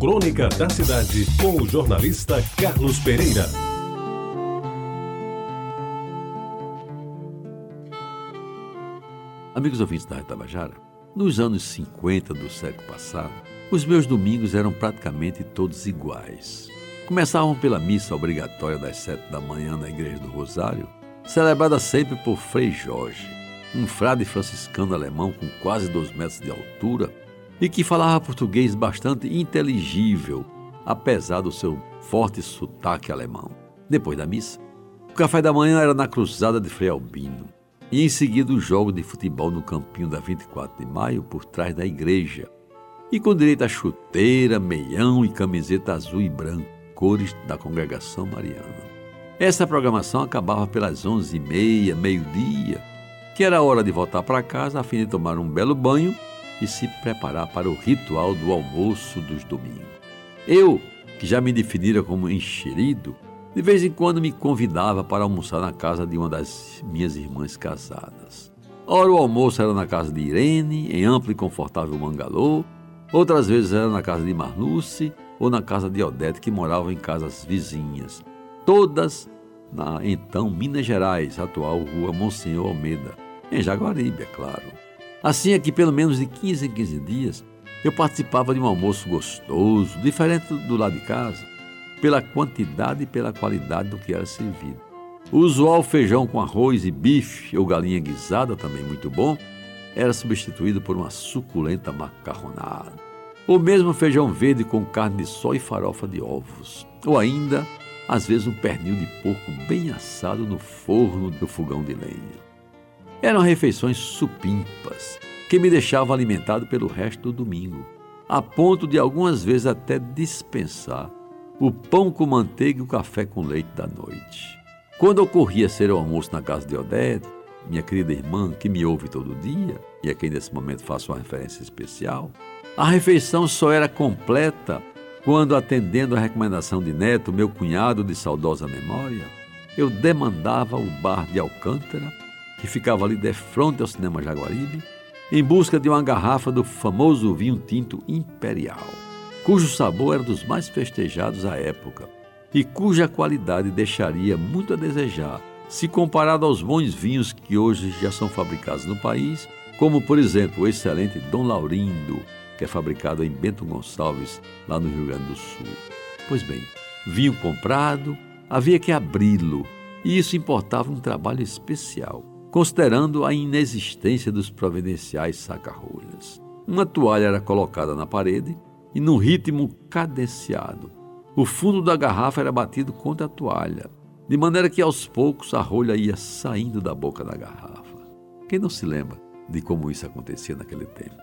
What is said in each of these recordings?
Crônica da Cidade, com o jornalista Carlos Pereira. Amigos ouvintes da Tabajara, nos anos 50 do século passado, os meus domingos eram praticamente todos iguais. Começavam pela missa obrigatória das sete da manhã na Igreja do Rosário, celebrada sempre por Frei Jorge, um frade franciscano alemão com quase dois metros de altura e que falava português bastante inteligível, apesar do seu forte sotaque alemão. Depois da missa, o café da manhã era na cruzada de Frei Albino, e em seguida o jogo de futebol no campinho da 24 de maio por trás da igreja, e com direito a chuteira, meião e camiseta azul e branco, cores da congregação mariana. Essa programação acabava pelas onze e meia, meio-dia, que era hora de voltar para casa a fim de tomar um belo banho e se preparar para o ritual do almoço dos domingos. Eu, que já me definira como enxerido, de vez em quando me convidava para almoçar na casa de uma das minhas irmãs casadas. Ora, o almoço era na casa de Irene, em amplo e confortável mangalô, outras vezes era na casa de Marluce ou na casa de Odete, que moravam em casas vizinhas, todas na então Minas Gerais, atual Rua Monsenhor Almeida, em Jaguaribe, é claro. Assim é que, pelo menos de 15 em 15 dias, eu participava de um almoço gostoso, diferente do lado de casa, pela quantidade e pela qualidade do que era servido. O usual feijão com arroz e bife ou galinha guisada, também muito bom, era substituído por uma suculenta macarronada. Ou mesmo feijão verde com carne de sol e farofa de ovos. Ou ainda, às vezes, um pernil de porco bem assado no forno do fogão de lenha. Eram refeições supimpas, que me deixavam alimentado pelo resto do domingo, a ponto de algumas vezes até dispensar o pão com manteiga e o café com leite da noite. Quando ocorria ser o almoço na casa de Odete, minha querida irmã, que me ouve todo dia, e a quem nesse momento faço uma referência especial, a refeição só era completa quando, atendendo a recomendação de Neto, meu cunhado de saudosa memória, eu demandava o bar de Alcântara que ficava ali de frente ao cinema Jaguaribe, em busca de uma garrafa do famoso vinho tinto imperial, cujo sabor era dos mais festejados à época e cuja qualidade deixaria muito a desejar se comparado aos bons vinhos que hoje já são fabricados no país, como por exemplo o excelente Dom Laurindo, que é fabricado em Bento Gonçalves, lá no Rio Grande do Sul. Pois bem, vinho comprado, havia que abri-lo, e isso importava um trabalho especial considerando a inexistência dos providenciais saca-rolhas. Uma toalha era colocada na parede e, num ritmo cadenciado, o fundo da garrafa era batido contra a toalha, de maneira que aos poucos a rolha ia saindo da boca da garrafa. Quem não se lembra de como isso acontecia naquele tempo?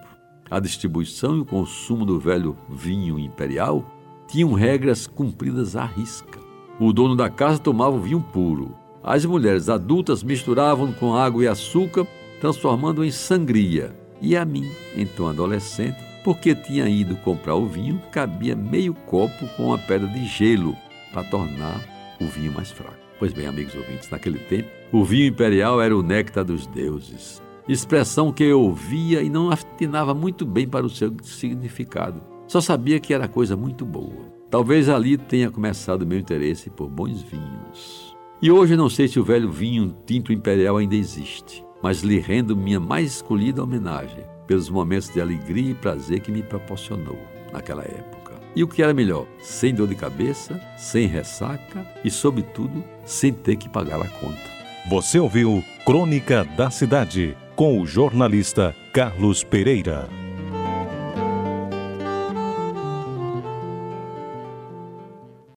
A distribuição e o consumo do velho vinho imperial tinham regras cumpridas à risca. O dono da casa tomava o vinho puro, as mulheres adultas misturavam com água e açúcar, transformando em sangria. E a mim, então adolescente, porque tinha ido comprar o vinho, cabia meio copo com uma pedra de gelo para tornar o vinho mais fraco. Pois bem, amigos ouvintes, naquele tempo, o vinho imperial era o néctar dos deuses. Expressão que eu ouvia e não atinava muito bem para o seu significado. Só sabia que era coisa muito boa. Talvez ali tenha começado meu interesse por bons vinhos. E hoje não sei se o velho vinho tinto imperial ainda existe, mas lhe rendo minha mais escolhida homenagem pelos momentos de alegria e prazer que me proporcionou naquela época. E o que era melhor, sem dor de cabeça, sem ressaca e, sobretudo, sem ter que pagar a conta. Você ouviu Crônica da Cidade com o jornalista Carlos Pereira.